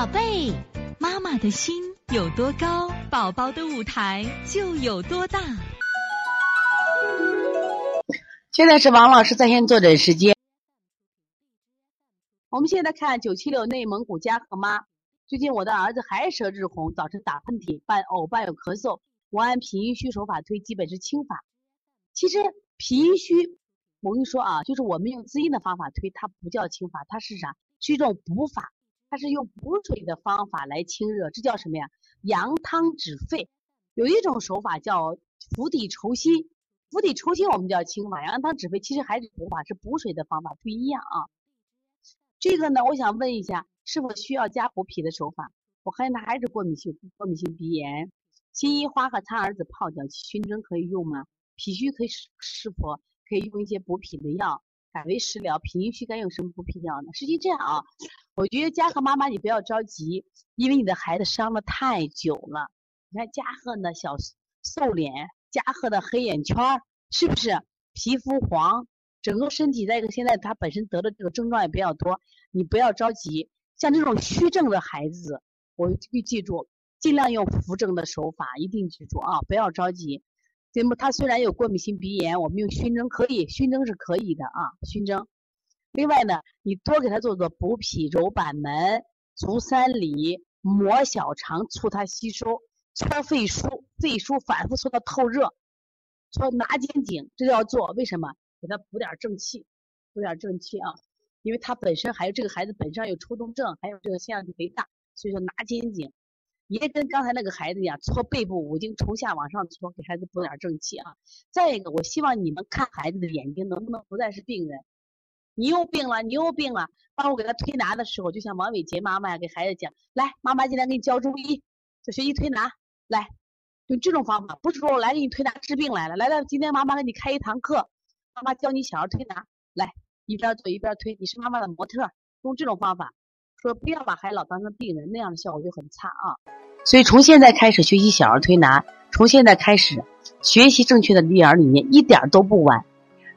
宝贝，妈妈的心有多高，宝宝的舞台就有多大。现在是王老师在线坐诊时间。我们现在看九七六内蒙古家和妈。最近我的儿子还舌质红，早晨打喷嚏，伴偶伴有咳嗽。我按脾阴虚手法推，基本是清法。其实脾阴虚，我跟你说啊，就是我们用滋阴的方法推，它不叫清法，它是啥？是一种补法，它是用补水的方法来清热，这叫什么呀？阳汤止沸。有一种手法叫釜底抽薪，釜底抽薪我们叫清法，阳汤止沸其实还是补法，是补水的方法，不一样啊。这个呢，我想问一下，是否需要加补脾的手法？我看他还是过敏性过敏性鼻炎，辛夷花和苍耳子泡脚熏蒸可以用吗？脾虚可以是是否可以用一些补脾的药？改为食疗，脾阴虚该用什么补脾药呢？实际这样啊，我觉得嘉禾妈妈你不要着急，因为你的孩子伤了太久了。你看嘉禾呢小瘦脸，嘉禾的黑眼圈，是不是皮肤黄？整个身体再一个，现在他本身得的这个症状也比较多，你不要着急。像这种虚症的孩子，我记记住，尽量用扶正的手法，一定记住啊，不要着急。那么他虽然有过敏性鼻炎，我们用熏蒸可以，熏蒸是可以的啊，熏蒸。另外呢，你多给他做做补脾、揉板门、足三里、摩小肠，促他吸收，搓肺腧，肺腧反复搓到透热，搓拿肩颈，这要做，为什么？给他补点正气，补点正气啊！因为他本身还有这个孩子本身有抽动症，还有这个腺样体肥大，所以说拿肩颈也跟刚才那个孩子一样，搓背部五经从下往上搓，给孩子补点正气啊。再一个，我希望你们看孩子的眼睛能不能不再是病人，你又病了，你又病了，帮我给他推拿的时候，就像王伟杰妈妈呀，给孩子讲，来，妈妈今天给你教中医，就学习推拿，来，用这种方法，不是说我来给你推拿治病来了，来了，今天妈妈给你开一堂课。妈妈教你小儿推拿，来一边做一边推，你是妈妈的模特，用这种方法，说不要把孩子老当成病人，那样的效果就很差啊。所以从现在开始学习小儿推拿，从现在开始学习正确的育儿理念，一点都不晚。